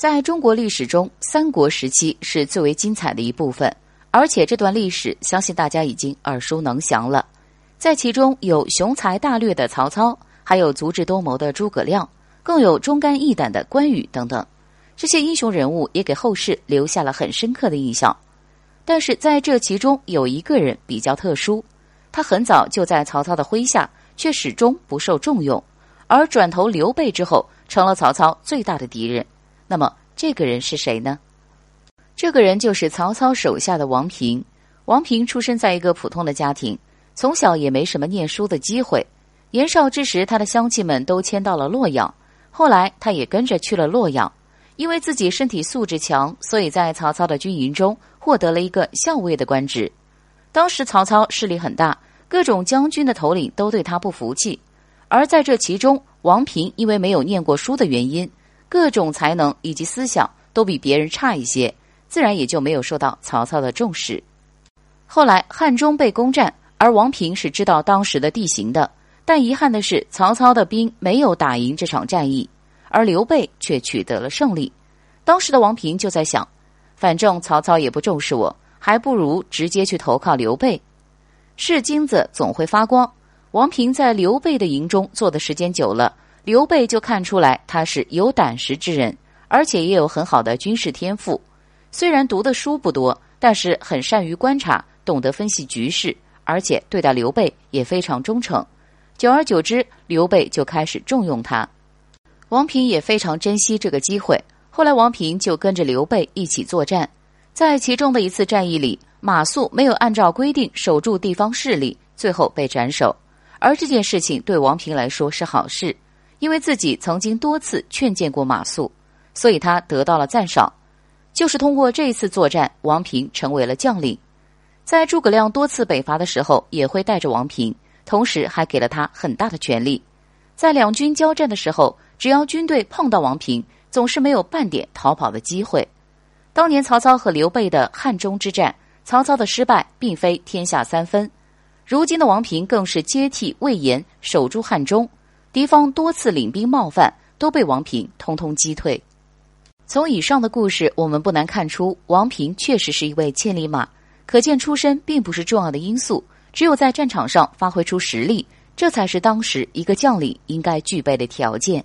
在中国历史中，三国时期是最为精彩的一部分，而且这段历史相信大家已经耳熟能详了。在其中有雄才大略的曹操，还有足智多谋的诸葛亮，更有忠肝义胆的关羽等等。这些英雄人物也给后世留下了很深刻的印象。但是在这其中有一个人比较特殊，他很早就在曹操的麾下，却始终不受重用，而转投刘备之后，成了曹操最大的敌人。那么这个人是谁呢？这个人就是曹操手下的王平。王平出生在一个普通的家庭，从小也没什么念书的机会。年少之时，他的乡亲们都迁到了洛阳，后来他也跟着去了洛阳。因为自己身体素质强，所以在曹操的军营中获得了一个校尉的官职。当时曹操势力很大，各种将军的头领都对他不服气。而在这其中，王平因为没有念过书的原因。各种才能以及思想都比别人差一些，自然也就没有受到曹操的重视。后来汉中被攻占，而王平是知道当时的地形的，但遗憾的是曹操的兵没有打赢这场战役，而刘备却取得了胜利。当时的王平就在想，反正曹操也不重视我，还不如直接去投靠刘备。是金子总会发光，王平在刘备的营中做的时间久了。刘备就看出来他是有胆识之人，而且也有很好的军事天赋。虽然读的书不多，但是很善于观察，懂得分析局势，而且对待刘备也非常忠诚。久而久之，刘备就开始重用他。王平也非常珍惜这个机会。后来，王平就跟着刘备一起作战。在其中的一次战役里，马谡没有按照规定守住地方势力，最后被斩首。而这件事情对王平来说是好事。因为自己曾经多次劝谏过马谡，所以他得到了赞赏。就是通过这一次作战，王平成为了将领。在诸葛亮多次北伐的时候，也会带着王平，同时还给了他很大的权力。在两军交战的时候，只要军队碰到王平，总是没有半点逃跑的机会。当年曹操和刘备的汉中之战，曹操的失败并非天下三分，如今的王平更是接替魏延守住汉中。敌方多次领兵冒犯，都被王平通通击退。从以上的故事，我们不难看出，王平确实是一位千里马。可见出身并不是重要的因素，只有在战场上发挥出实力，这才是当时一个将领应该具备的条件。